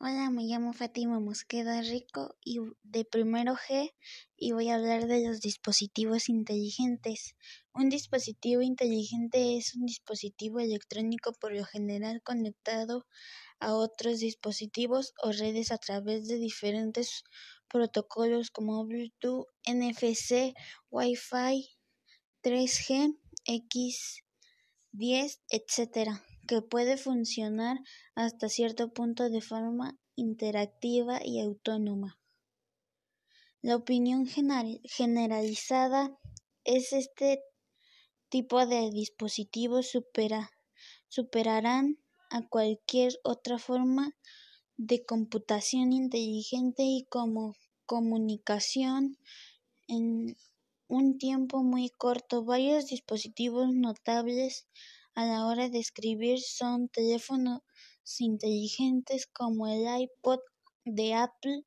Hola, me llamo Fátima Mosqueda Rico y de primero G y voy a hablar de los dispositivos inteligentes. Un dispositivo inteligente es un dispositivo electrónico por lo general conectado a otros dispositivos o redes a través de diferentes protocolos como Bluetooth, NFC, Wi-Fi, 3G, X10, etc que puede funcionar hasta cierto punto de forma interactiva y autónoma. La opinión generalizada es este tipo de dispositivos superarán a cualquier otra forma de computación inteligente y como comunicación en un tiempo muy corto. Varios dispositivos notables a la hora de escribir son teléfonos inteligentes como el iPod de Apple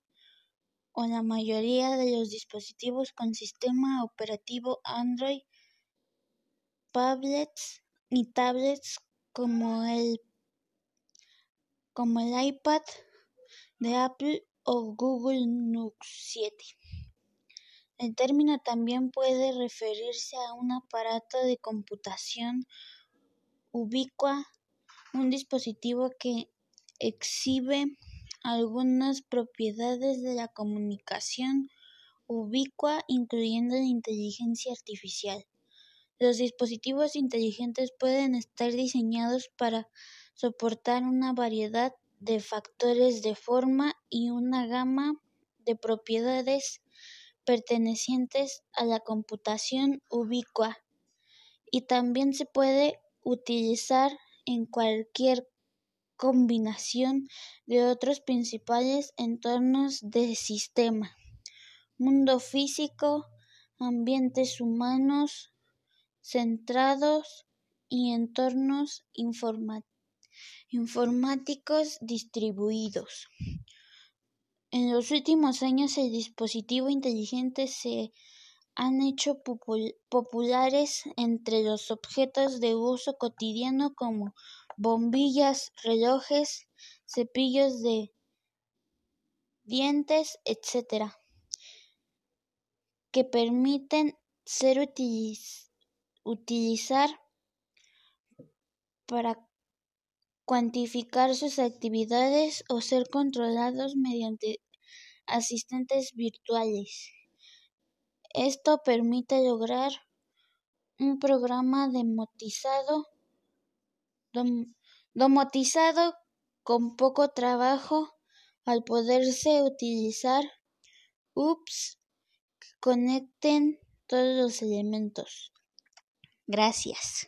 o la mayoría de los dispositivos con sistema operativo Android, tablets y tablets como el como el iPad de Apple o Google Nux 7. El término también puede referirse a un aparato de computación ubicua, un dispositivo que exhibe algunas propiedades de la comunicación ubicua, incluyendo la inteligencia artificial. Los dispositivos inteligentes pueden estar diseñados para soportar una variedad de factores de forma y una gama de propiedades pertenecientes a la computación ubicua y también se puede utilizar en cualquier combinación de otros principales entornos de sistema, mundo físico, ambientes humanos centrados y entornos informáticos distribuidos. En los últimos años el dispositivo inteligente se han hecho populares entre los objetos de uso cotidiano como bombillas, relojes, cepillos de dientes, etc., que permiten ser utilizar para cuantificar sus actividades o ser controlados mediante asistentes virtuales. Esto permite lograr un programa domotizado con poco trabajo al poderse utilizar hubs que conecten todos los elementos. Gracias.